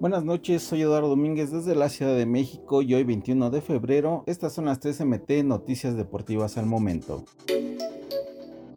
Buenas noches, soy Eduardo Domínguez desde la Ciudad de México y hoy 21 de febrero, estas son las 3 MT Noticias Deportivas al momento.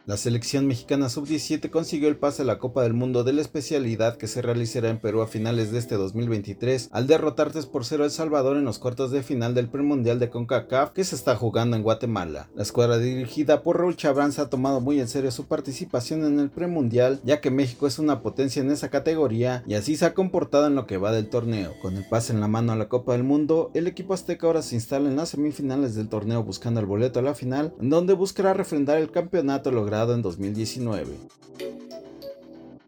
La selección mexicana sub-17 consiguió el pase a la Copa del Mundo de la especialidad que se realizará en Perú a finales de este 2023 al derrotar 3 por 0 a El Salvador en los cuartos de final del premundial de CONCACAF que se está jugando en Guatemala. La escuadra dirigida por Raúl Chabranza ha tomado muy en serio su participación en el premundial ya que México es una potencia en esa categoría y así se ha comportado en lo que va del torneo. Con el pase en la mano a la Copa del Mundo, el equipo azteca ahora se instala en las semifinales del torneo buscando el boleto a la final en donde buscará refrendar el campeonato logrado en 2019.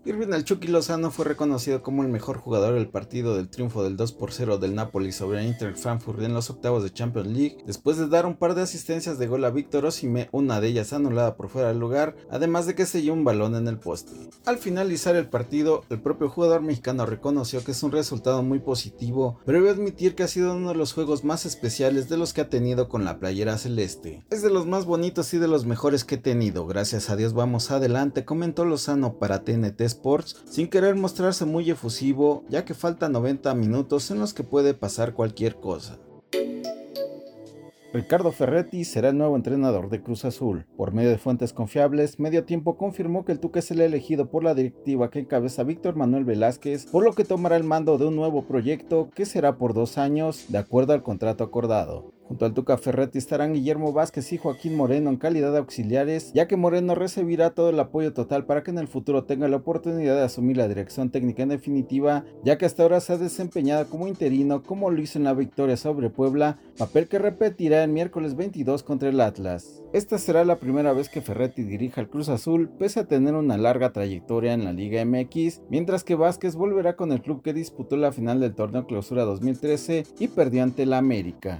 Irving El Chucky Lozano fue reconocido como el mejor jugador del partido del triunfo del 2 por 0 del Napoli sobre el Inter Frankfurt en los octavos de Champions League, después de dar un par de asistencias de gol a Víctor Osimé, una de ellas anulada por fuera del lugar, además de que selló un balón en el poste. Al finalizar el partido, el propio jugador mexicano reconoció que es un resultado muy positivo, pero debe admitir que ha sido uno de los juegos más especiales de los que ha tenido con la playera celeste. Es de los más bonitos y de los mejores que he tenido, gracias a Dios vamos adelante, comentó Lozano para TNT Sports, sin querer mostrarse muy efusivo, ya que faltan 90 minutos en los que puede pasar cualquier cosa. Ricardo Ferretti será el nuevo entrenador de Cruz Azul. Por medio de fuentes confiables, Medio Tiempo confirmó que el Tuque será elegido por la directiva que encabeza Víctor Manuel Velázquez, por lo que tomará el mando de un nuevo proyecto que será por dos años, de acuerdo al contrato acordado. Junto al Tuca Ferretti estarán Guillermo Vázquez y Joaquín Moreno en calidad de auxiliares, ya que Moreno recibirá todo el apoyo total para que en el futuro tenga la oportunidad de asumir la dirección técnica en definitiva, ya que hasta ahora se ha desempeñado como interino como lo hizo en la victoria sobre Puebla, papel que repetirá el miércoles 22 contra el Atlas. Esta será la primera vez que Ferretti dirija al Cruz Azul, pese a tener una larga trayectoria en la Liga MX, mientras que Vázquez volverá con el club que disputó la final del torneo Clausura 2013 y perdió ante la América.